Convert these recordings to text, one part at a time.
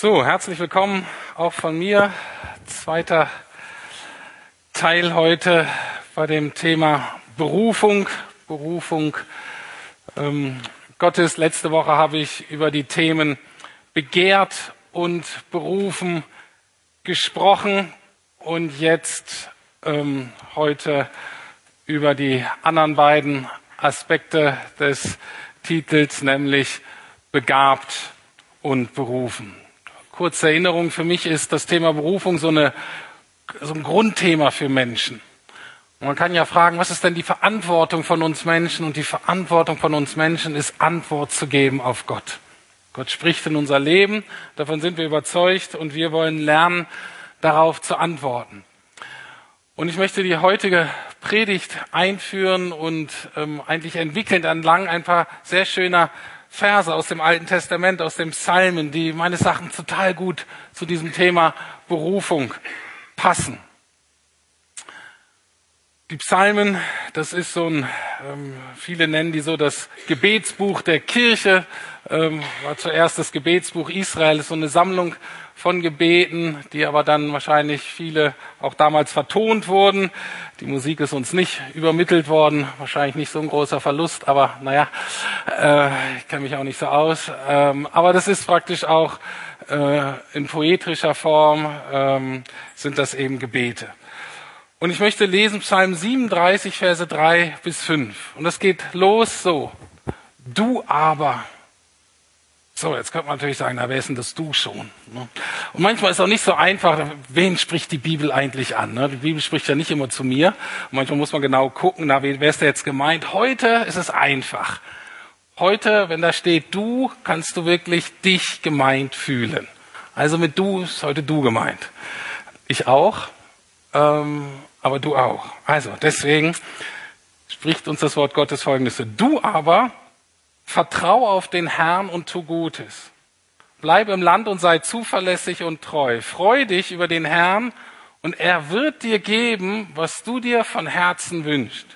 So, herzlich willkommen auch von mir. Zweiter Teil heute bei dem Thema Berufung. Berufung ähm, Gottes. Letzte Woche habe ich über die Themen begehrt und berufen gesprochen und jetzt ähm, heute über die anderen beiden Aspekte des Titels, nämlich begabt und berufen. Kurze Erinnerung, für mich ist das Thema Berufung so, eine, so ein Grundthema für Menschen. Man kann ja fragen, was ist denn die Verantwortung von uns Menschen? Und die Verantwortung von uns Menschen ist, Antwort zu geben auf Gott. Gott spricht in unser Leben, davon sind wir überzeugt und wir wollen lernen, darauf zu antworten. Und ich möchte die heutige Predigt einführen und ähm, eigentlich entwickelnd entlang ein paar sehr schöner Verse aus dem Alten Testament, aus dem Psalmen, die meines Erachtens total gut zu diesem Thema Berufung passen. Die Psalmen, das ist so ein, ähm, viele nennen die so das Gebetsbuch der Kirche, ähm, war zuerst das Gebetsbuch Israel, ist so eine Sammlung von Gebeten, die aber dann wahrscheinlich viele auch damals vertont wurden. Die Musik ist uns nicht übermittelt worden, wahrscheinlich nicht so ein großer Verlust, aber naja, äh, ich kenne mich auch nicht so aus. Ähm, aber das ist praktisch auch äh, in poetrischer Form ähm, sind das eben Gebete. Und ich möchte lesen Psalm 37, Verse 3 bis 5. Und das geht los so. Du aber so, jetzt könnte man natürlich sagen, na, wer ist denn das du schon? Ne? Und manchmal ist es auch nicht so einfach, wen spricht die Bibel eigentlich an? Ne? Die Bibel spricht ja nicht immer zu mir. Und manchmal muss man genau gucken, na, wer ist da jetzt gemeint? Heute ist es einfach. Heute, wenn da steht du, kannst du wirklich dich gemeint fühlen. Also mit du ist heute du gemeint. Ich auch, ähm, aber du auch. Also deswegen spricht uns das Wort Gottes folgendes. Du aber Vertrau auf den Herrn und tu Gutes. Bleib im Land und sei zuverlässig und treu. Freu dich über den Herrn und er wird dir geben, was du dir von Herzen wünschst.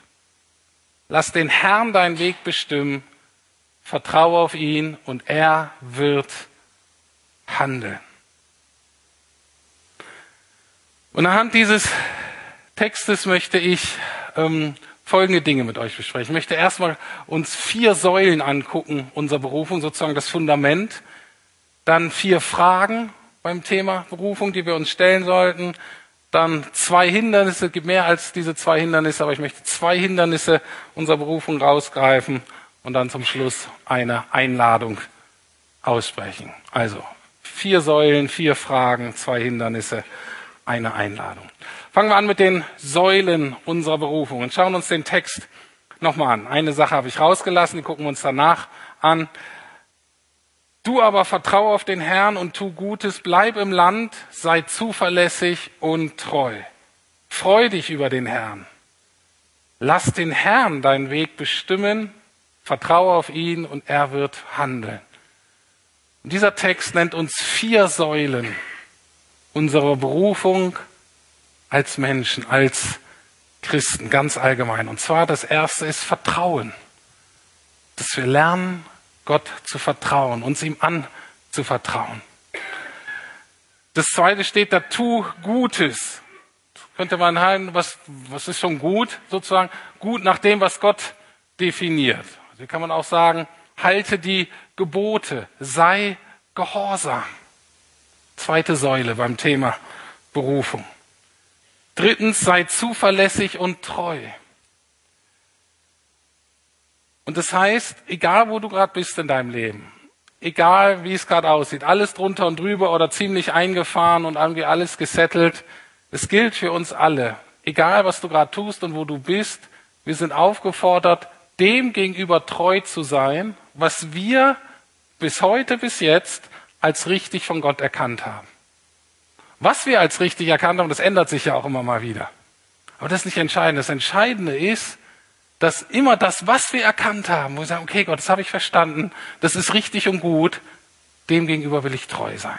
Lass den Herrn deinen Weg bestimmen. Vertraue auf ihn und er wird handeln. Und anhand dieses Textes möchte ich ähm, folgende Dinge mit euch besprechen. Ich möchte erstmal uns vier Säulen angucken, unserer Berufung, sozusagen das Fundament. Dann vier Fragen beim Thema Berufung, die wir uns stellen sollten. Dann zwei Hindernisse, es gibt mehr als diese zwei Hindernisse, aber ich möchte zwei Hindernisse unserer Berufung rausgreifen und dann zum Schluss eine Einladung aussprechen. Also vier Säulen, vier Fragen, zwei Hindernisse, eine Einladung. Fangen wir an mit den Säulen unserer Berufung und schauen uns den Text nochmal an. Eine Sache habe ich rausgelassen, die gucken wir uns danach an. Du aber vertraue auf den Herrn und tu Gutes, bleib im Land, sei zuverlässig und treu. Freu dich über den Herrn. Lass den Herrn deinen Weg bestimmen, vertraue auf ihn und er wird handeln. Und dieser Text nennt uns vier Säulen unserer Berufung als Menschen, als Christen ganz allgemein. Und zwar das erste ist Vertrauen. Dass wir lernen, Gott zu vertrauen, uns ihm anzuvertrauen. Das zweite steht da, tu Gutes. Könnte man halten, was, was ist schon gut, sozusagen? Gut nach dem, was Gott definiert. Hier kann man auch sagen, halte die Gebote, sei gehorsam. Zweite Säule beim Thema Berufung. Drittens, sei zuverlässig und treu. Und das heißt, egal wo du gerade bist in deinem Leben, egal wie es gerade aussieht, alles drunter und drüber oder ziemlich eingefahren und irgendwie alles gesettelt, es gilt für uns alle, egal was du gerade tust und wo du bist, wir sind aufgefordert, dem gegenüber treu zu sein, was wir bis heute, bis jetzt als richtig von Gott erkannt haben. Was wir als richtig erkannt haben, das ändert sich ja auch immer mal wieder. Aber das ist nicht entscheidend. Das Entscheidende ist, dass immer das, was wir erkannt haben, wo wir sagen, okay Gott, das habe ich verstanden, das ist richtig und gut, dem gegenüber will ich treu sein.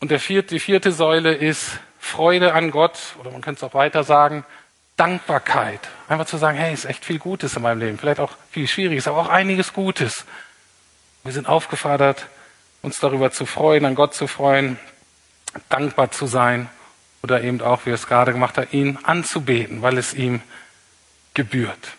Und der vierte, die vierte Säule ist Freude an Gott, oder man könnte es auch weiter sagen, Dankbarkeit. Einfach zu sagen, hey, ist echt viel Gutes in meinem Leben. Vielleicht auch viel Schwieriges, aber auch einiges Gutes. Wir sind aufgefordert, uns darüber zu freuen, an Gott zu freuen, dankbar zu sein oder eben auch, wie er es gerade gemacht hat, ihn anzubeten, weil es ihm gebührt.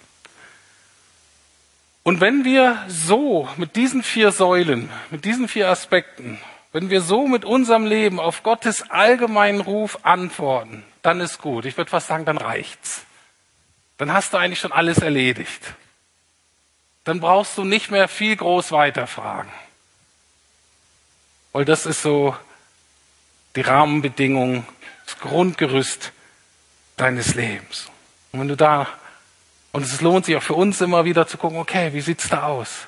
Und wenn wir so mit diesen vier Säulen, mit diesen vier Aspekten, wenn wir so mit unserem Leben auf Gottes allgemeinen Ruf antworten, dann ist gut. Ich würde fast sagen, dann reicht's. Dann hast du eigentlich schon alles erledigt. Dann brauchst du nicht mehr viel groß weiterfragen. Weil das ist so die Rahmenbedingung, das Grundgerüst deines Lebens. Und wenn du da, und es lohnt sich auch für uns immer wieder zu gucken, okay, wie sieht's da aus?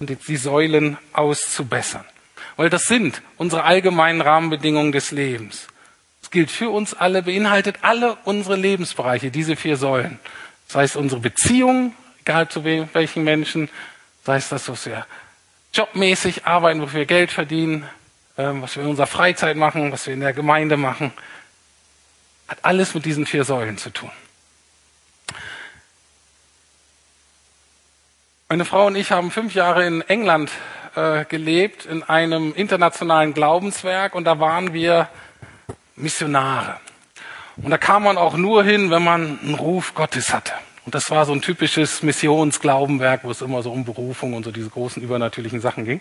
Und die, Säulen auszubessern. Weil das sind unsere allgemeinen Rahmenbedingungen des Lebens. Es gilt für uns alle, beinhaltet alle unsere Lebensbereiche, diese vier Säulen. Das heißt, unsere Beziehungen, egal zu welchen Menschen, sei es das, was wir jobmäßig arbeiten, wofür wir Geld verdienen, was wir in unserer Freizeit machen, was wir in der Gemeinde machen, hat alles mit diesen vier Säulen zu tun. Meine Frau und ich haben fünf Jahre in England äh, gelebt, in einem internationalen Glaubenswerk, und da waren wir Missionare. Und da kam man auch nur hin, wenn man einen Ruf Gottes hatte. Und das war so ein typisches Missionsglaubenwerk, wo es immer so um Berufung und so diese großen übernatürlichen Sachen ging.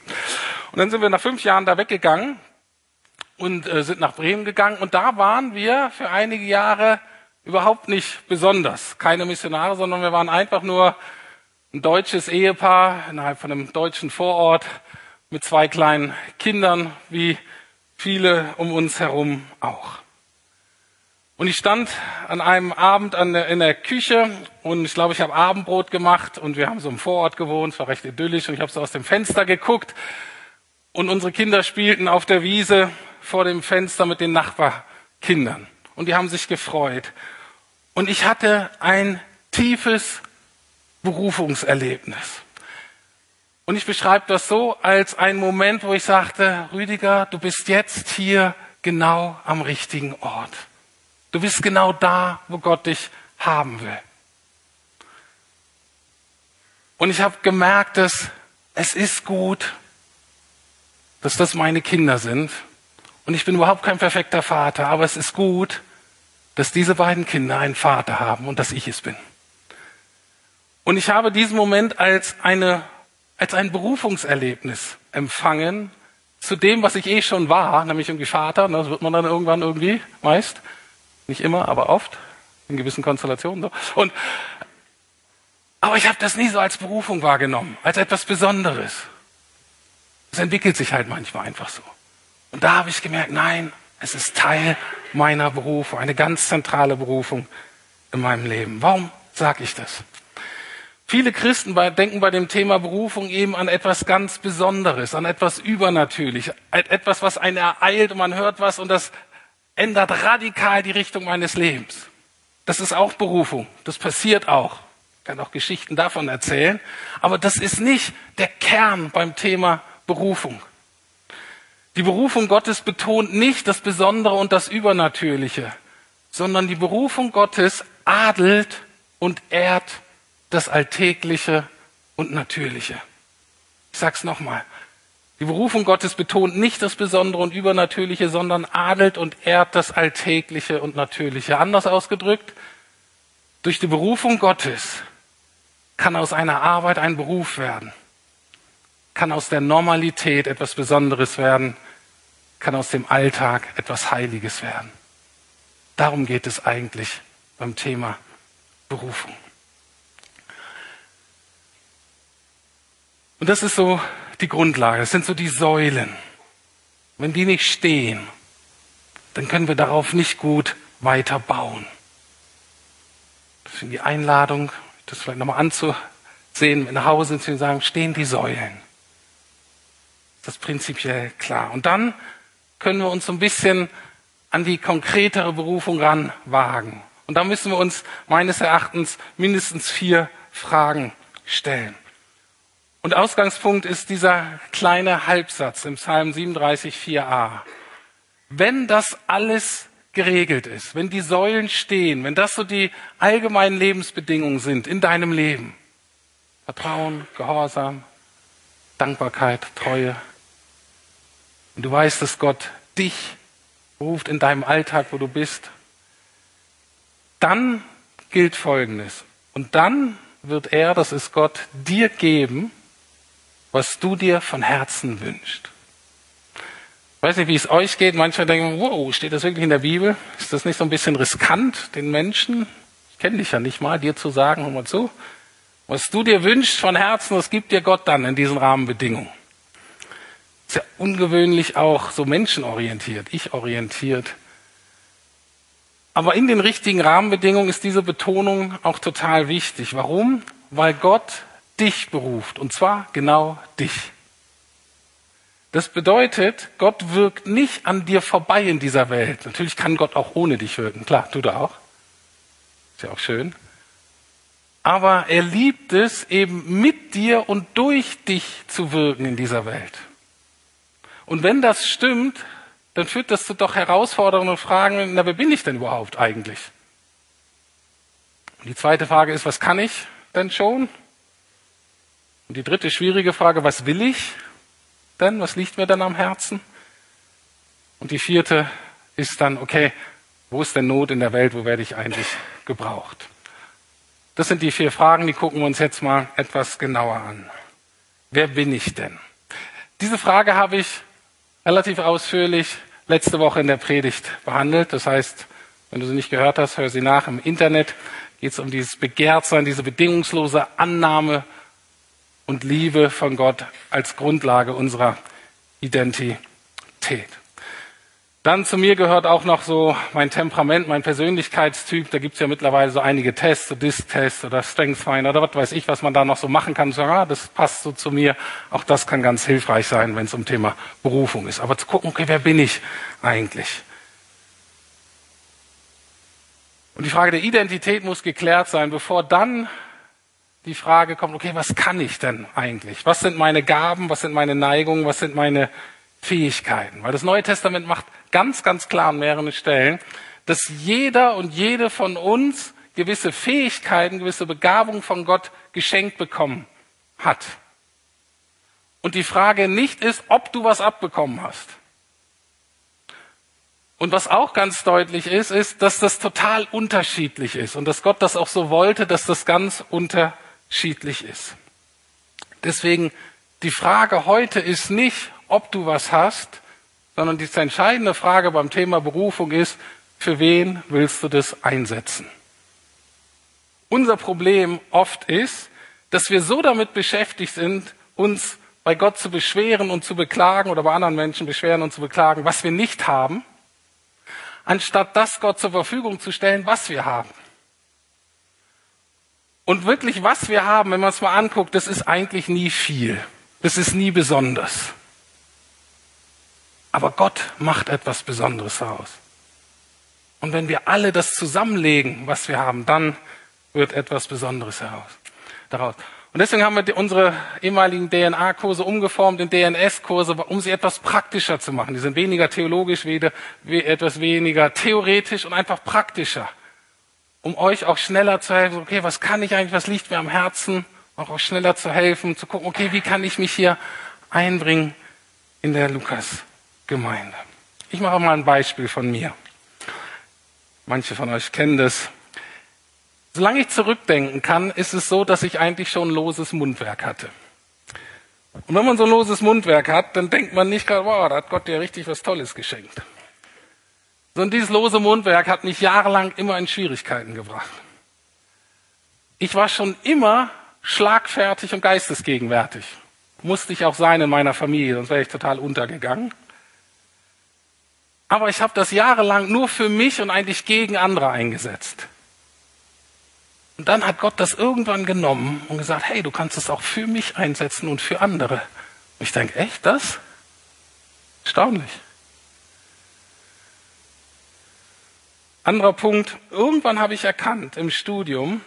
Und dann sind wir nach fünf Jahren da weggegangen und äh, sind nach Bremen gegangen. Und da waren wir für einige Jahre überhaupt nicht besonders. Keine Missionare, sondern wir waren einfach nur ein deutsches Ehepaar innerhalb von einem deutschen Vorort mit zwei kleinen Kindern, wie viele um uns herum auch. Und ich stand an einem Abend an der, in der Küche und ich glaube, ich habe Abendbrot gemacht und wir haben so im Vorort gewohnt, es war recht idyllisch und ich habe so aus dem Fenster geguckt und unsere Kinder spielten auf der Wiese vor dem Fenster mit den Nachbarkindern und die haben sich gefreut. Und ich hatte ein tiefes Berufungserlebnis. Und ich beschreibe das so als einen Moment, wo ich sagte, Rüdiger, du bist jetzt hier genau am richtigen Ort. Du bist genau da, wo Gott dich haben will. Und ich habe gemerkt, dass es ist gut, dass das meine Kinder sind. Und ich bin überhaupt kein perfekter Vater, aber es ist gut, dass diese beiden Kinder einen Vater haben und dass ich es bin. Und ich habe diesen Moment als eine, als ein Berufungserlebnis empfangen zu dem, was ich eh schon war, nämlich irgendwie Vater. Das wird man dann irgendwann irgendwie meist. Nicht immer, aber oft, in gewissen Konstellationen. So. Und, aber ich habe das nie so als Berufung wahrgenommen, als etwas Besonderes. Es entwickelt sich halt manchmal einfach so. Und da habe ich gemerkt, nein, es ist Teil meiner Berufung, eine ganz zentrale Berufung in meinem Leben. Warum sage ich das? Viele Christen denken bei dem Thema Berufung eben an etwas ganz Besonderes, an etwas Übernatürliches, etwas, was einen ereilt und man hört was und das ändert radikal die Richtung meines Lebens. Das ist auch Berufung. Das passiert auch. Ich kann auch Geschichten davon erzählen. Aber das ist nicht der Kern beim Thema Berufung. Die Berufung Gottes betont nicht das Besondere und das Übernatürliche, sondern die Berufung Gottes adelt und ehrt das Alltägliche und Natürliche. Ich sag's nochmal. Die Berufung Gottes betont nicht das Besondere und Übernatürliche, sondern adelt und ehrt das Alltägliche und Natürliche. Anders ausgedrückt, durch die Berufung Gottes kann aus einer Arbeit ein Beruf werden, kann aus der Normalität etwas Besonderes werden, kann aus dem Alltag etwas Heiliges werden. Darum geht es eigentlich beim Thema Berufung. Und das ist so die Grundlage, das sind so die Säulen. Wenn die nicht stehen, dann können wir darauf nicht gut weiter bauen. Das ist die Einladung, das vielleicht nochmal anzusehen, nach Hause zu sagen, stehen die Säulen. Das ist prinzipiell klar. Und dann können wir uns so ein bisschen an die konkretere Berufung ranwagen. Und da müssen wir uns meines Erachtens mindestens vier Fragen stellen. Und Ausgangspunkt ist dieser kleine Halbsatz im Psalm 37, 4a. Wenn das alles geregelt ist, wenn die Säulen stehen, wenn das so die allgemeinen Lebensbedingungen sind in deinem Leben, Vertrauen, Gehorsam, Dankbarkeit, Treue. Und du weißt, dass Gott dich ruft in deinem Alltag, wo du bist. Dann gilt Folgendes. Und dann wird er, das ist Gott, dir geben, was du dir von Herzen wünschst. Ich weiß nicht, wie es euch geht. Manchmal denken, wow, steht das wirklich in der Bibel? Ist das nicht so ein bisschen riskant, den Menschen, ich kenne dich ja nicht mal, dir zu sagen, hör mal zu, was du dir wünschst von Herzen, das gibt dir Gott dann in diesen Rahmenbedingungen. Ist ja ungewöhnlich auch so menschenorientiert, ich orientiert. Aber in den richtigen Rahmenbedingungen ist diese Betonung auch total wichtig. Warum? Weil Gott dich beruft. Und zwar genau dich. Das bedeutet, Gott wirkt nicht an dir vorbei in dieser Welt. Natürlich kann Gott auch ohne dich wirken. Klar, tut er auch. Ist ja auch schön. Aber er liebt es, eben mit dir und durch dich zu wirken in dieser Welt. Und wenn das stimmt, dann führt das zu doch herausfordernden Fragen, na, wer bin ich denn überhaupt eigentlich? Und die zweite Frage ist, was kann ich denn schon? Und die dritte schwierige Frage, was will ich denn? Was liegt mir dann am Herzen? Und die vierte ist dann, okay, wo ist denn Not in der Welt? Wo werde ich eigentlich gebraucht? Das sind die vier Fragen, die gucken wir uns jetzt mal etwas genauer an. Wer bin ich denn? Diese Frage habe ich relativ ausführlich letzte Woche in der Predigt behandelt. Das heißt, wenn du sie nicht gehört hast, hör sie nach. Im Internet geht es um dieses Begehrtsein, diese bedingungslose Annahme und Liebe von Gott als Grundlage unserer Identität. Dann zu mir gehört auch noch so mein Temperament, mein Persönlichkeitstyp. Da gibt es ja mittlerweile so einige Tests, so Disk-Test oder Strength-Finder oder was weiß ich, was man da noch so machen kann. So, ah, das passt so zu mir. Auch das kann ganz hilfreich sein, wenn es um Thema Berufung ist. Aber zu gucken, okay, wer bin ich eigentlich? Und die Frage der Identität muss geklärt sein, bevor dann die Frage kommt, okay, was kann ich denn eigentlich? Was sind meine Gaben? Was sind meine Neigungen? Was sind meine Fähigkeiten. Weil das Neue Testament macht ganz, ganz klar an mehreren Stellen, dass jeder und jede von uns gewisse Fähigkeiten, gewisse Begabungen von Gott geschenkt bekommen hat. Und die Frage nicht ist, ob du was abbekommen hast. Und was auch ganz deutlich ist, ist, dass das total unterschiedlich ist und dass Gott das auch so wollte, dass das ganz unterschiedlich ist. Deswegen die Frage heute ist nicht, ob du was hast, sondern die entscheidende Frage beim Thema Berufung ist, für wen willst du das einsetzen? Unser Problem oft ist, dass wir so damit beschäftigt sind, uns bei Gott zu beschweren und zu beklagen oder bei anderen Menschen beschweren und zu beklagen, was wir nicht haben, anstatt das Gott zur Verfügung zu stellen, was wir haben. Und wirklich, was wir haben, wenn man es mal anguckt, das ist eigentlich nie viel. Das ist nie besonders. Aber Gott macht etwas Besonderes daraus. Und wenn wir alle das zusammenlegen, was wir haben, dann wird etwas Besonderes heraus, daraus. Und deswegen haben wir unsere ehemaligen DNA-Kurse umgeformt in DNS-Kurse, um sie etwas praktischer zu machen. Die sind weniger theologisch, etwas weniger theoretisch und einfach praktischer. Um euch auch schneller zu helfen, okay, was kann ich eigentlich, was liegt mir am Herzen, auch, auch schneller zu helfen, zu gucken, okay, wie kann ich mich hier einbringen in der Lukas Gemeinde. Ich mache mal ein Beispiel von mir. Manche von euch kennen das. Solange ich zurückdenken kann, ist es so, dass ich eigentlich schon loses Mundwerk hatte. Und wenn man so ein loses Mundwerk hat, dann denkt man nicht gerade, wow, da hat Gott dir richtig was Tolles geschenkt. Sondern dieses lose Mundwerk hat mich jahrelang immer in Schwierigkeiten gebracht. Ich war schon immer schlagfertig und geistesgegenwärtig. Musste ich auch sein in meiner Familie, sonst wäre ich total untergegangen. Aber ich habe das jahrelang nur für mich und eigentlich gegen andere eingesetzt. Und dann hat Gott das irgendwann genommen und gesagt, hey, du kannst es auch für mich einsetzen und für andere. Und ich denke, echt das? Erstaunlich. Anderer Punkt, irgendwann habe ich erkannt im Studium,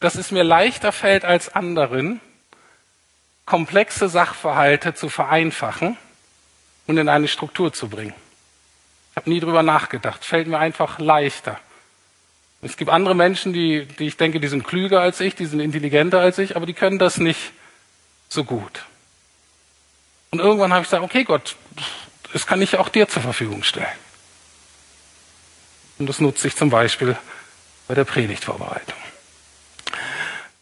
dass es mir leichter fällt als anderen, komplexe Sachverhalte zu vereinfachen und in eine Struktur zu bringen. Ich habe nie drüber nachgedacht. Fällt mir einfach leichter. Es gibt andere Menschen, die, die ich denke, die sind klüger als ich, die sind intelligenter als ich, aber die können das nicht so gut. Und irgendwann habe ich gesagt, okay Gott, das kann ich auch dir zur Verfügung stellen. Und das nutze ich zum Beispiel bei der Predigtvorbereitung.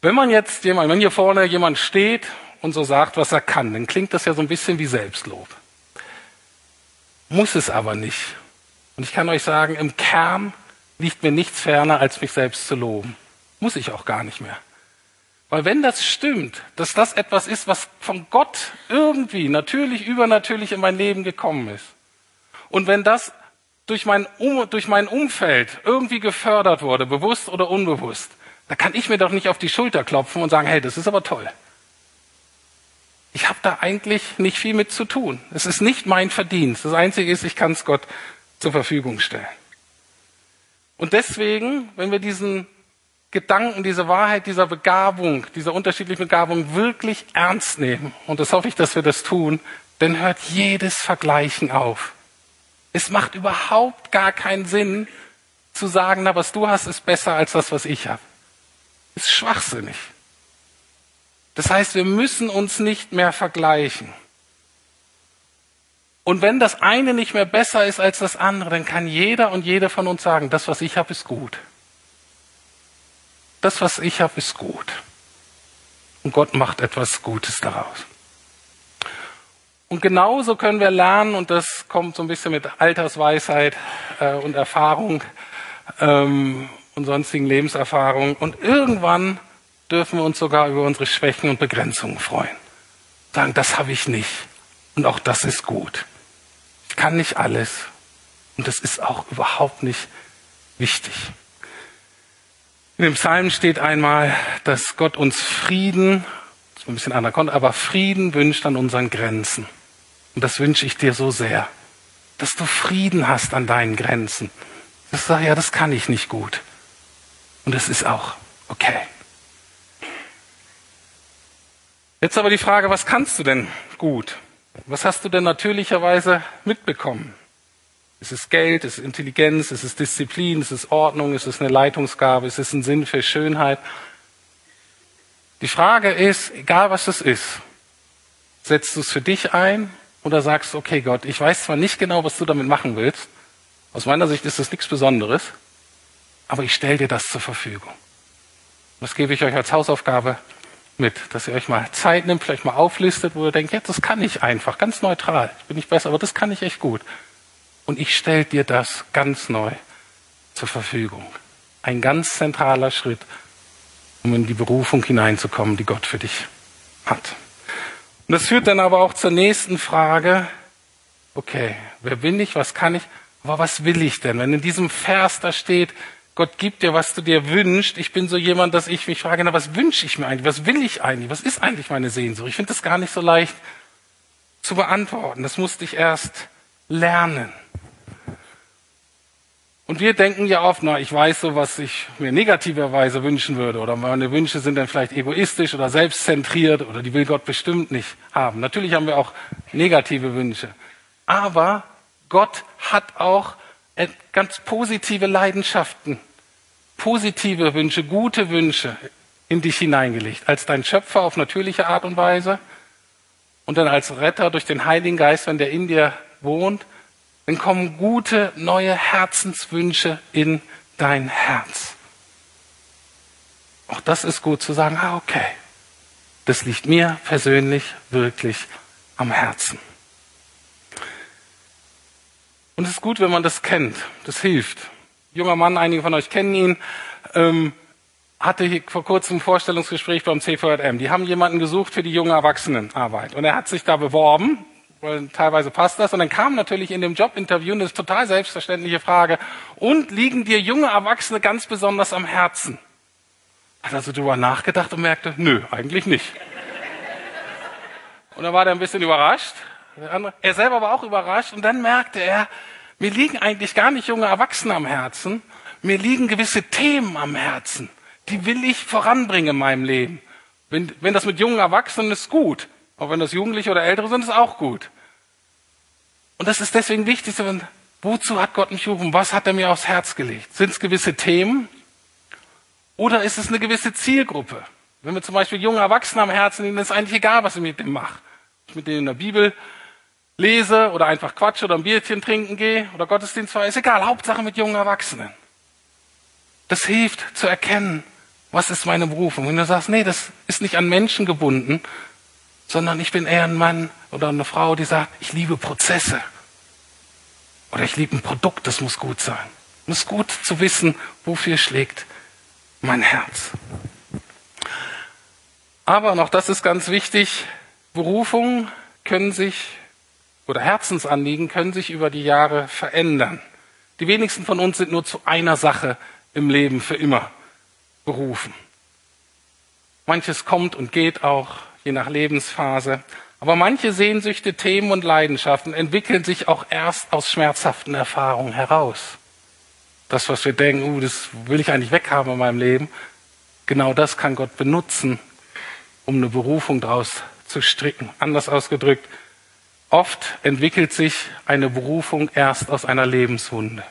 Wenn man jetzt jemand, wenn hier vorne jemand steht und so sagt, was er kann, dann klingt das ja so ein bisschen wie Selbstlob. Muss es aber nicht. Und ich kann euch sagen, im Kern liegt mir nichts ferner, als mich selbst zu loben. Muss ich auch gar nicht mehr. Weil wenn das stimmt, dass das etwas ist, was von Gott irgendwie natürlich, übernatürlich in mein Leben gekommen ist, und wenn das durch mein, um, durch mein Umfeld irgendwie gefördert wurde, bewusst oder unbewusst, da kann ich mir doch nicht auf die Schulter klopfen und sagen, hey, das ist aber toll. Ich habe da eigentlich nicht viel mit zu tun. Es ist nicht mein Verdienst. Das Einzige ist, ich kann es Gott zur Verfügung stellen. Und deswegen, wenn wir diesen Gedanken, diese Wahrheit dieser Begabung, dieser unterschiedlichen Begabung wirklich ernst nehmen, und das hoffe ich, dass wir das tun, dann hört jedes Vergleichen auf. Es macht überhaupt gar keinen Sinn zu sagen, na, was du hast, ist besser als das, was ich habe. Ist schwachsinnig. Das heißt, wir müssen uns nicht mehr vergleichen. Und wenn das eine nicht mehr besser ist als das andere, dann kann jeder und jede von uns sagen, das, was ich habe, ist gut. Das, was ich habe, ist gut. Und Gott macht etwas Gutes daraus. Und genauso können wir lernen, und das kommt so ein bisschen mit Altersweisheit äh, und Erfahrung ähm, und sonstigen Lebenserfahrungen. Und irgendwann dürfen wir uns sogar über unsere Schwächen und Begrenzungen freuen. Sagen, das habe ich nicht. Und auch das ist gut. Ich kann nicht alles. Und das ist auch überhaupt nicht wichtig. In dem Psalm steht einmal, dass Gott uns Frieden, ist ein bisschen anderer aber Frieden wünscht an unseren Grenzen. Und das wünsche ich dir so sehr, dass du Frieden hast an deinen Grenzen. Das sagst, ja, das kann ich nicht gut. Und das ist auch okay. Jetzt aber die Frage, was kannst du denn gut? Was hast du denn natürlicherweise mitbekommen? Ist es Geld, ist es Intelligenz, ist es Disziplin, ist es Ordnung, ist es eine Leitungsgabe, ist es ein Sinn für Schönheit? Die Frage ist, egal was es ist, setzt du es für dich ein oder sagst, okay Gott, ich weiß zwar nicht genau, was du damit machen willst, aus meiner Sicht ist das nichts Besonderes, aber ich stelle dir das zur Verfügung. Das gebe ich euch als Hausaufgabe mit, dass ihr euch mal Zeit nimmt, vielleicht mal auflistet, wo ihr denkt, jetzt das kann ich einfach, ganz neutral. Ich bin nicht besser, aber das kann ich echt gut. Und ich stelle dir das ganz neu zur Verfügung. Ein ganz zentraler Schritt, um in die Berufung hineinzukommen, die Gott für dich hat. Und das führt dann aber auch zur nächsten Frage. Okay, wer bin ich, was kann ich, aber was will ich denn? Wenn in diesem Vers da steht, Gott gibt dir, was du dir wünschst. Ich bin so jemand, dass ich mich frage, na, was wünsche ich mir eigentlich? Was will ich eigentlich? Was ist eigentlich meine Sehnsucht? Ich finde das gar nicht so leicht zu beantworten. Das musste ich erst lernen. Und wir denken ja oft, na, ich weiß so, was ich mir negativerweise wünschen würde, oder meine Wünsche sind dann vielleicht egoistisch oder selbstzentriert, oder die will Gott bestimmt nicht haben. Natürlich haben wir auch negative Wünsche. Aber Gott hat auch ganz positive Leidenschaften, positive Wünsche, gute Wünsche in dich hineingelegt. Als dein Schöpfer auf natürliche Art und Weise und dann als Retter durch den Heiligen Geist, wenn der in dir wohnt, dann kommen gute neue Herzenswünsche in dein Herz. Auch das ist gut zu sagen, ah, okay, das liegt mir persönlich wirklich am Herzen. Und es ist gut, wenn man das kennt. Das hilft. Junger Mann, einige von euch kennen ihn, ähm, hatte hier vor kurzem ein Vorstellungsgespräch beim CVM. Die haben jemanden gesucht für die junge Erwachsenenarbeit. Und er hat sich da beworben, weil teilweise passt das. Und dann kam natürlich in dem Jobinterview eine total selbstverständliche Frage. Und liegen dir junge Erwachsene ganz besonders am Herzen? Hat also darüber nachgedacht und merkte, nö, eigentlich nicht. Und dann war er ein bisschen überrascht er selber war auch überrascht und dann merkte er, mir liegen eigentlich gar nicht junge Erwachsene am Herzen, mir liegen gewisse Themen am Herzen. Die will ich voranbringen in meinem Leben. Wenn, wenn das mit jungen Erwachsenen ist, gut. Auch wenn das Jugendliche oder Ältere sind, ist auch gut. Und das ist deswegen wichtig, wozu hat Gott mich gerufen? Was hat er mir aufs Herz gelegt? Sind es gewisse Themen? Oder ist es eine gewisse Zielgruppe? Wenn wir zum Beispiel junge Erwachsene am Herzen liegen, ist eigentlich egal, was ich mit dem mache. ich mit denen in der Bibel lese oder einfach quatsche oder ein Bierchen trinken gehe oder Gottesdienst feiere, ist egal, Hauptsache mit jungen Erwachsenen. Das hilft zu erkennen, was ist meine Berufung. Wenn du sagst, nee, das ist nicht an Menschen gebunden, sondern ich bin eher ein Mann oder eine Frau, die sagt, ich liebe Prozesse. Oder ich liebe ein Produkt, das muss gut sein. Es ist gut zu wissen, wofür schlägt mein Herz. Aber noch das ist ganz wichtig, Berufungen können sich oder Herzensanliegen können sich über die Jahre verändern. Die wenigsten von uns sind nur zu einer Sache im Leben für immer berufen. Manches kommt und geht auch, je nach Lebensphase. Aber manche Sehnsüchte, Themen und Leidenschaften entwickeln sich auch erst aus schmerzhaften Erfahrungen heraus. Das, was wir denken, uh, das will ich eigentlich weghaben in meinem Leben, genau das kann Gott benutzen, um eine Berufung daraus zu stricken. Anders ausgedrückt, Oft entwickelt sich eine Berufung erst aus einer Lebenswunde.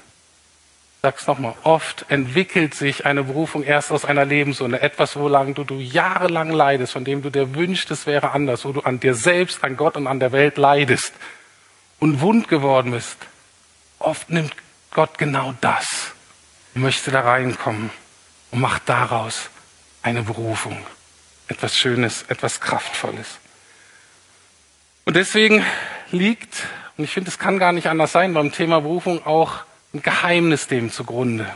Sag's nochmal. Oft entwickelt sich eine Berufung erst aus einer Lebenswunde. Etwas, wolang du, du jahrelang leidest, von dem du dir wünschst, es wäre anders, wo du an dir selbst, an Gott und an der Welt leidest und wund geworden bist. Oft nimmt Gott genau das, möchte da reinkommen und macht daraus eine Berufung. Etwas Schönes, etwas Kraftvolles. Und deswegen liegt, und ich finde, es kann gar nicht anders sein, beim Thema Berufung auch ein Geheimnis dem zugrunde.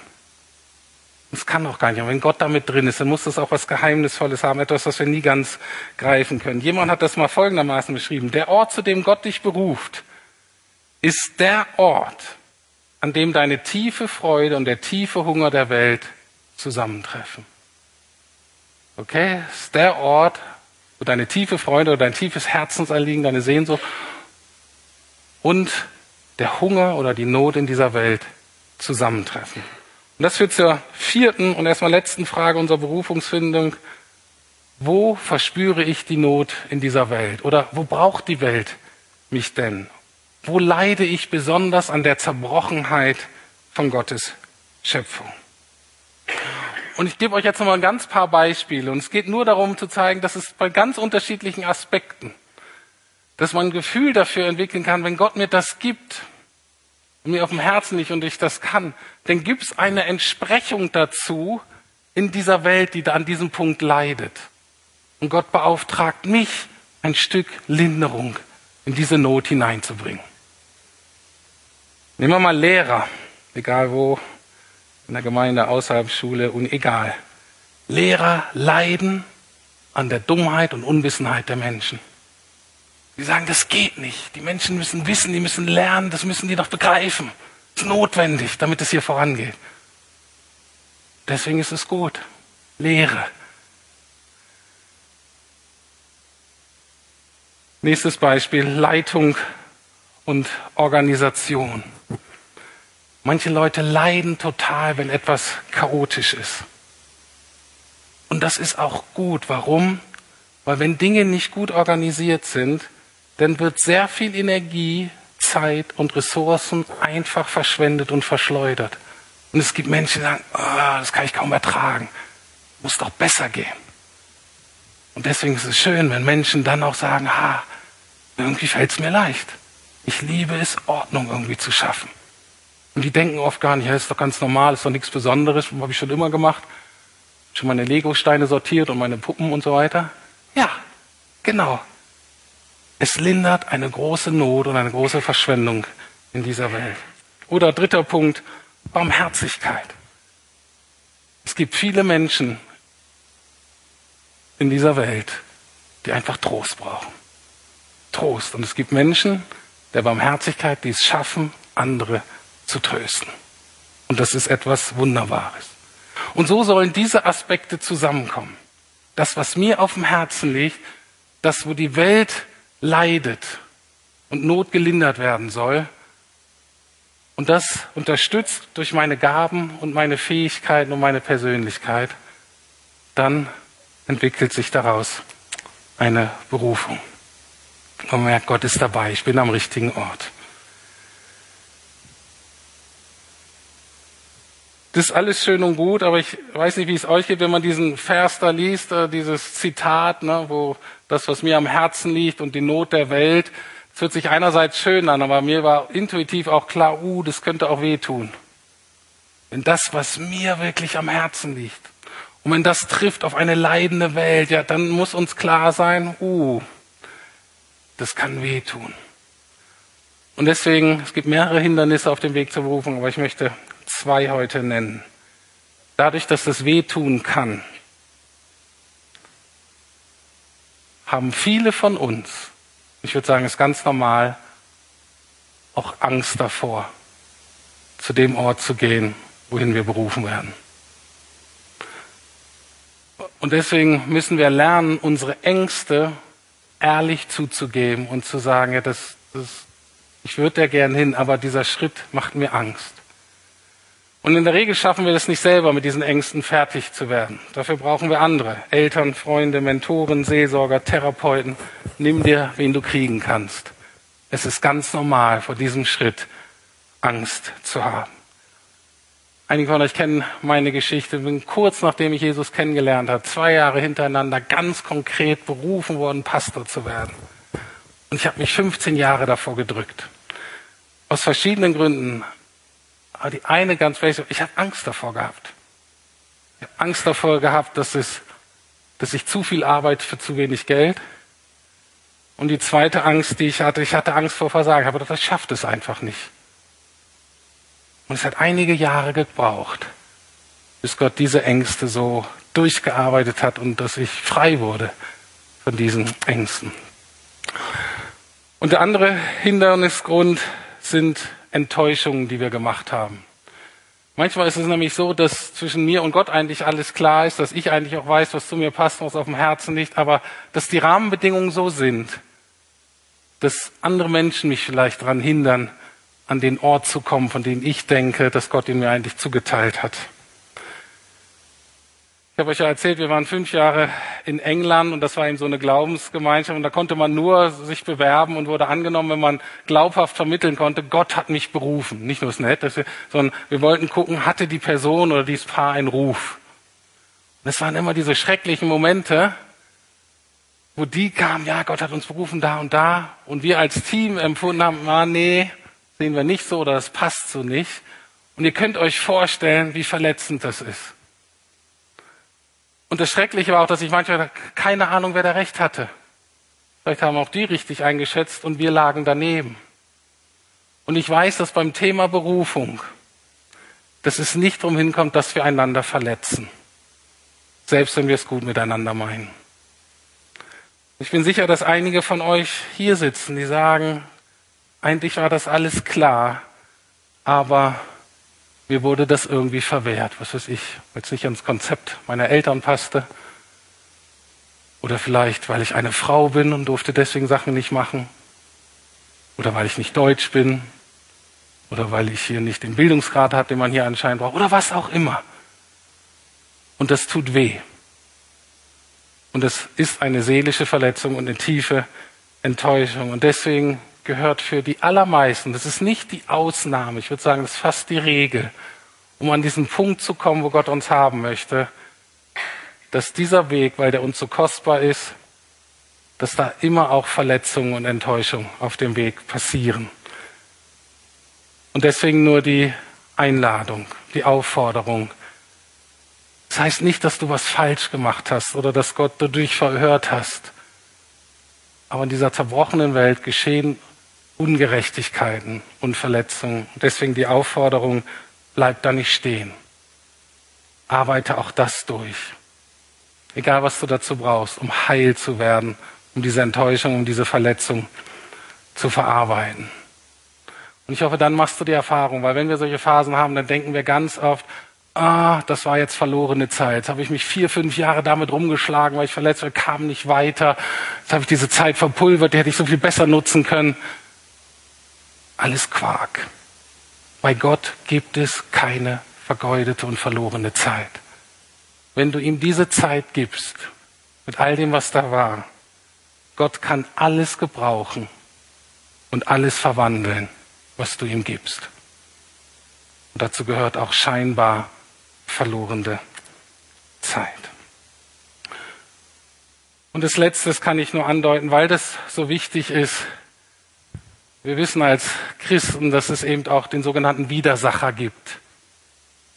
Es kann auch gar nicht. Und wenn Gott damit drin ist, dann muss das auch was Geheimnisvolles haben, etwas, was wir nie ganz greifen können. Jemand hat das mal folgendermaßen beschrieben. Der Ort, zu dem Gott dich beruft, ist der Ort, an dem deine tiefe Freude und der tiefe Hunger der Welt zusammentreffen. Okay? Es ist der Ort, wo deine tiefe Freude oder dein tiefes Herzensanliegen, deine Sehnsucht und der Hunger oder die Not in dieser Welt zusammentreffen. Und das führt zur vierten und erstmal letzten Frage unserer Berufungsfindung. Wo verspüre ich die Not in dieser Welt? Oder wo braucht die Welt mich denn? Wo leide ich besonders an der Zerbrochenheit von Gottes Schöpfung? Und ich gebe euch jetzt noch mal ein ganz paar Beispiele. Und es geht nur darum zu zeigen, dass es bei ganz unterschiedlichen Aspekten, dass man ein Gefühl dafür entwickeln kann, wenn Gott mir das gibt mir auf dem Herzen liegt und ich das kann, dann gibt es eine Entsprechung dazu in dieser Welt, die da an diesem Punkt leidet. Und Gott beauftragt mich, ein Stück Linderung in diese Not hineinzubringen. Nehmen wir mal Lehrer, egal wo, in der Gemeinde, außerhalb Schule und egal. Lehrer leiden an der Dummheit und Unwissenheit der Menschen. Die sagen, das geht nicht. Die Menschen müssen wissen, die müssen lernen, das müssen die doch begreifen. Das ist notwendig, damit es hier vorangeht. Deswegen ist es gut. Lehre. Nächstes Beispiel, Leitung und Organisation. Manche Leute leiden total, wenn etwas chaotisch ist. Und das ist auch gut. Warum? Weil wenn Dinge nicht gut organisiert sind, dann wird sehr viel Energie, Zeit und Ressourcen einfach verschwendet und verschleudert. Und es gibt Menschen, die sagen, oh, das kann ich kaum ertragen. Muss doch besser gehen. Und deswegen ist es schön, wenn Menschen dann auch sagen, ha, irgendwie fällt es mir leicht. Ich liebe es, Ordnung irgendwie zu schaffen. Und die denken oft gar nicht, ja, ist doch ganz normal, ist doch nichts Besonderes, habe ich schon immer gemacht. Schon meine Lego-Steine sortiert und meine Puppen und so weiter. Ja, genau. Es lindert eine große Not und eine große Verschwendung in dieser Welt. Oder dritter Punkt, Barmherzigkeit. Es gibt viele Menschen in dieser Welt, die einfach Trost brauchen. Trost. Und es gibt Menschen der Barmherzigkeit, die es schaffen, andere zu trösten. Und das ist etwas Wunderbares. Und so sollen diese Aspekte zusammenkommen. Das, was mir auf dem Herzen liegt, das, wo die Welt leidet und Not gelindert werden soll, und das unterstützt durch meine Gaben und meine Fähigkeiten und meine Persönlichkeit, dann entwickelt sich daraus eine Berufung. Man merkt, Gott ist dabei, ich bin am richtigen Ort. Das ist alles schön und gut, aber ich weiß nicht, wie es euch geht, wenn man diesen Vers da liest, äh, dieses Zitat, ne, wo das, was mir am Herzen liegt und die Not der Welt, es hört sich einerseits schön an, aber mir war intuitiv auch klar, uh, das könnte auch wehtun. Wenn das, was mir wirklich am Herzen liegt, und wenn das trifft auf eine leidende Welt, ja, dann muss uns klar sein, uh, das kann wehtun. Und deswegen, es gibt mehrere Hindernisse auf dem Weg zur Berufung, aber ich möchte zwei heute nennen. Dadurch, dass das wehtun kann, haben viele von uns, ich würde sagen, es ist ganz normal, auch Angst davor, zu dem Ort zu gehen, wohin wir berufen werden. Und deswegen müssen wir lernen, unsere Ängste ehrlich zuzugeben und zu sagen, ja, das, das, ich würde da gern hin, aber dieser Schritt macht mir Angst. Und in der Regel schaffen wir das nicht selber, mit diesen Ängsten fertig zu werden. Dafür brauchen wir andere. Eltern, Freunde, Mentoren, Seelsorger, Therapeuten. Nimm dir, wen du kriegen kannst. Es ist ganz normal, vor diesem Schritt Angst zu haben. Einige von euch kennen meine Geschichte. Bin kurz nachdem ich Jesus kennengelernt habe, zwei Jahre hintereinander ganz konkret berufen worden, Pastor zu werden. Und ich habe mich 15 Jahre davor gedrückt. Aus verschiedenen Gründen. Aber die eine ganz wichtig, ich habe Angst davor gehabt. Ich habe Angst davor gehabt, dass, es, dass ich zu viel arbeite für zu wenig Geld. Und die zweite Angst, die ich hatte, ich hatte Angst vor Versagen. Aber das schafft es einfach nicht. Und es hat einige Jahre gebraucht, bis Gott diese Ängste so durchgearbeitet hat und dass ich frei wurde von diesen Ängsten. Und der andere Hindernisgrund sind Enttäuschungen, die wir gemacht haben. Manchmal ist es nämlich so, dass zwischen mir und Gott eigentlich alles klar ist, dass ich eigentlich auch weiß, was zu mir passt, was auf dem Herzen liegt, aber dass die Rahmenbedingungen so sind, dass andere Menschen mich vielleicht daran hindern, an den Ort zu kommen, von dem ich denke, dass Gott ihn mir eigentlich zugeteilt hat. Ich habe euch ja erzählt, wir waren fünf Jahre in England und das war eben so eine Glaubensgemeinschaft und da konnte man nur sich bewerben und wurde angenommen, wenn man glaubhaft vermitteln konnte, Gott hat mich berufen. Nicht nur das Nett, sondern wir wollten gucken, hatte die Person oder dieses Paar einen Ruf. Und es waren immer diese schrecklichen Momente, wo die kamen, ja, Gott hat uns berufen da und da und wir als Team empfunden haben, ah, nee, sehen wir nicht so oder das passt so nicht. Und ihr könnt euch vorstellen, wie verletzend das ist. Und das Schreckliche war auch, dass ich manchmal keine Ahnung, wer da recht hatte. Vielleicht haben auch die richtig eingeschätzt und wir lagen daneben. Und ich weiß, dass beim Thema Berufung, dass es nicht darum hinkommt, dass wir einander verletzen. Selbst wenn wir es gut miteinander meinen. Ich bin sicher, dass einige von euch hier sitzen, die sagen, eigentlich war das alles klar, aber mir wurde das irgendwie verwehrt. Was weiß ich, weil es nicht ans Konzept meiner Eltern passte. Oder vielleicht, weil ich eine Frau bin und durfte deswegen Sachen nicht machen. Oder weil ich nicht deutsch bin. Oder weil ich hier nicht den Bildungsgrad habe, den man hier anscheinend braucht. Oder was auch immer. Und das tut weh. Und es ist eine seelische Verletzung und eine tiefe Enttäuschung. Und deswegen gehört für die allermeisten, das ist nicht die Ausnahme, ich würde sagen, das ist fast die Regel, um an diesen Punkt zu kommen, wo Gott uns haben möchte, dass dieser Weg, weil der uns so kostbar ist, dass da immer auch Verletzungen und Enttäuschungen auf dem Weg passieren. Und deswegen nur die Einladung, die Aufforderung. Das heißt nicht, dass du was falsch gemacht hast oder dass Gott dadurch verhört hast. Aber in dieser zerbrochenen Welt geschehen Ungerechtigkeiten und Verletzungen. Deswegen die Aufforderung, bleib da nicht stehen. Arbeite auch das durch. Egal, was du dazu brauchst, um heil zu werden, um diese Enttäuschung, um diese Verletzung zu verarbeiten. Und ich hoffe, dann machst du die Erfahrung, weil wenn wir solche Phasen haben, dann denken wir ganz oft, ah, das war jetzt verlorene Zeit. Jetzt habe ich mich vier, fünf Jahre damit rumgeschlagen, weil ich verletzt war, kam nicht weiter. Jetzt habe ich diese Zeit verpulvert, die hätte ich so viel besser nutzen können. Alles Quark. Bei Gott gibt es keine vergeudete und verlorene Zeit. Wenn du ihm diese Zeit gibst, mit all dem, was da war, Gott kann alles gebrauchen und alles verwandeln, was du ihm gibst. Und dazu gehört auch scheinbar verlorene Zeit. Und das Letzte kann ich nur andeuten, weil das so wichtig ist. Wir wissen als Christen, dass es eben auch den sogenannten Widersacher gibt.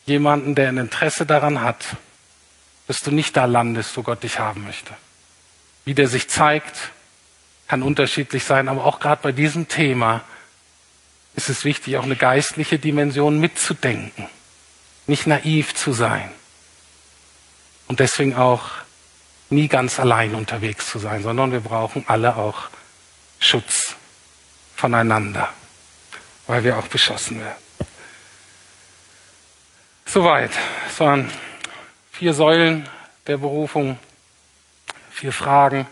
Jemanden, der ein Interesse daran hat, dass du nicht da landest, wo Gott dich haben möchte. Wie der sich zeigt, kann unterschiedlich sein, aber auch gerade bei diesem Thema ist es wichtig, auch eine geistliche Dimension mitzudenken, nicht naiv zu sein und deswegen auch nie ganz allein unterwegs zu sein, sondern wir brauchen alle auch Schutz voneinander, weil wir auch beschossen werden. Soweit. Es waren vier Säulen der Berufung, vier Fragen,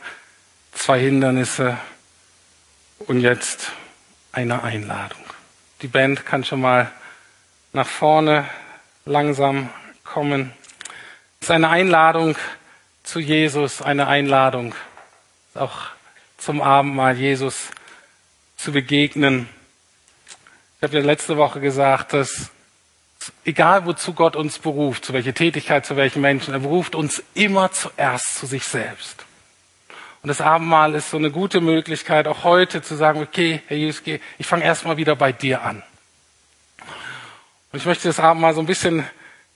zwei Hindernisse und jetzt eine Einladung. Die Band kann schon mal nach vorne langsam kommen. Es ist eine Einladung zu Jesus, eine Einladung auch zum Abendmahl Jesus zu begegnen. Ich habe ja letzte Woche gesagt, dass egal wozu Gott uns beruft, zu welcher Tätigkeit, zu welchen Menschen, er beruft uns immer zuerst zu sich selbst. Und das Abendmahl ist so eine gute Möglichkeit, auch heute zu sagen, okay, Herr Jesus, ich fange erstmal wieder bei dir an. Und ich möchte das Abendmahl so ein bisschen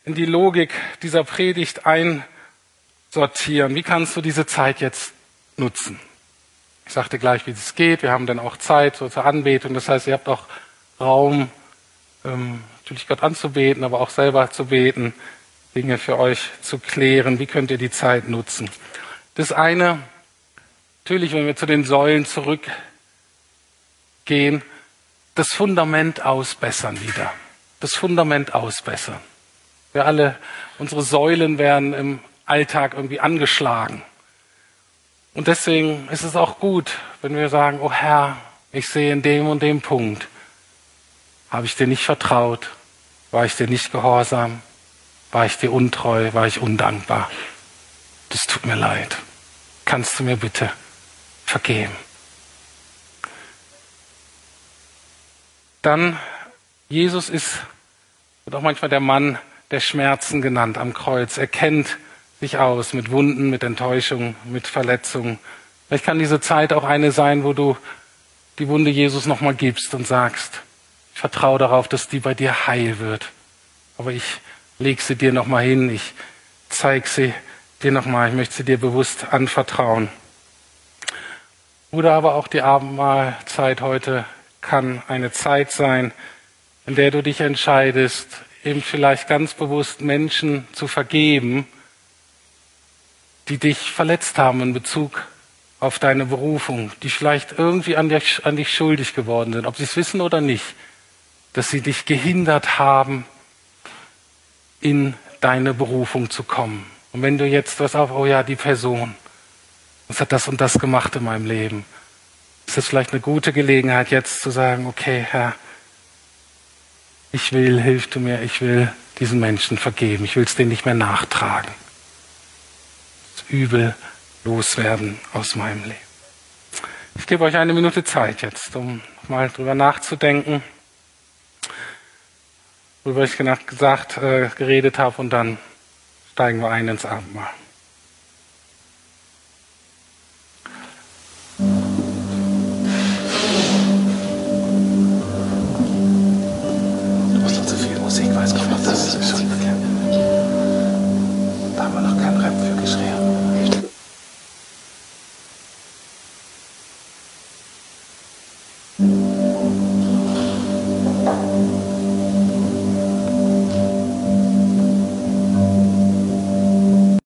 in die Logik dieser Predigt einsortieren. Wie kannst du diese Zeit jetzt nutzen? Ich sagte gleich, wie es geht. Wir haben dann auch Zeit so zur Anbetung. Das heißt, ihr habt auch Raum, ähm, natürlich Gott anzubeten, aber auch selber zu beten, Dinge für euch zu klären. Wie könnt ihr die Zeit nutzen? Das eine, natürlich, wenn wir zu den Säulen zurückgehen, das Fundament ausbessern wieder. Das Fundament ausbessern. Wir alle, unsere Säulen werden im Alltag irgendwie angeschlagen. Und deswegen ist es auch gut, wenn wir sagen, oh Herr, ich sehe in dem und dem Punkt, habe ich dir nicht vertraut, war ich dir nicht gehorsam, war ich dir untreu, war ich undankbar. Das tut mir leid. Kannst du mir bitte vergeben? Dann, Jesus ist, wird auch manchmal der Mann der Schmerzen genannt am Kreuz. Er kennt sich aus mit Wunden, mit Enttäuschung, mit Verletzungen. Vielleicht kann diese Zeit auch eine sein, wo du die Wunde Jesus nochmal gibst und sagst, ich vertraue darauf, dass die bei dir heil wird. Aber ich leg sie dir nochmal hin, ich zeig sie dir nochmal, ich möchte sie dir bewusst anvertrauen. Oder aber auch die Abendmahlzeit heute kann eine Zeit sein, in der du dich entscheidest, eben vielleicht ganz bewusst Menschen zu vergeben, die dich verletzt haben in Bezug auf deine Berufung, die vielleicht irgendwie an dich, an dich schuldig geworden sind, ob sie es wissen oder nicht, dass sie dich gehindert haben, in deine Berufung zu kommen. Und wenn du jetzt was auf, oh ja, die Person, was hat das und das gemacht in meinem Leben, ist es vielleicht eine gute Gelegenheit jetzt zu sagen, okay, Herr, ich will, hilf du mir, ich will diesen Menschen vergeben, ich will es denen nicht mehr nachtragen. Übel loswerden aus meinem Leben. Ich gebe euch eine Minute Zeit jetzt, um mal drüber nachzudenken, worüber ich gesagt, äh, geredet habe, und dann steigen wir ein ins Abendmahl.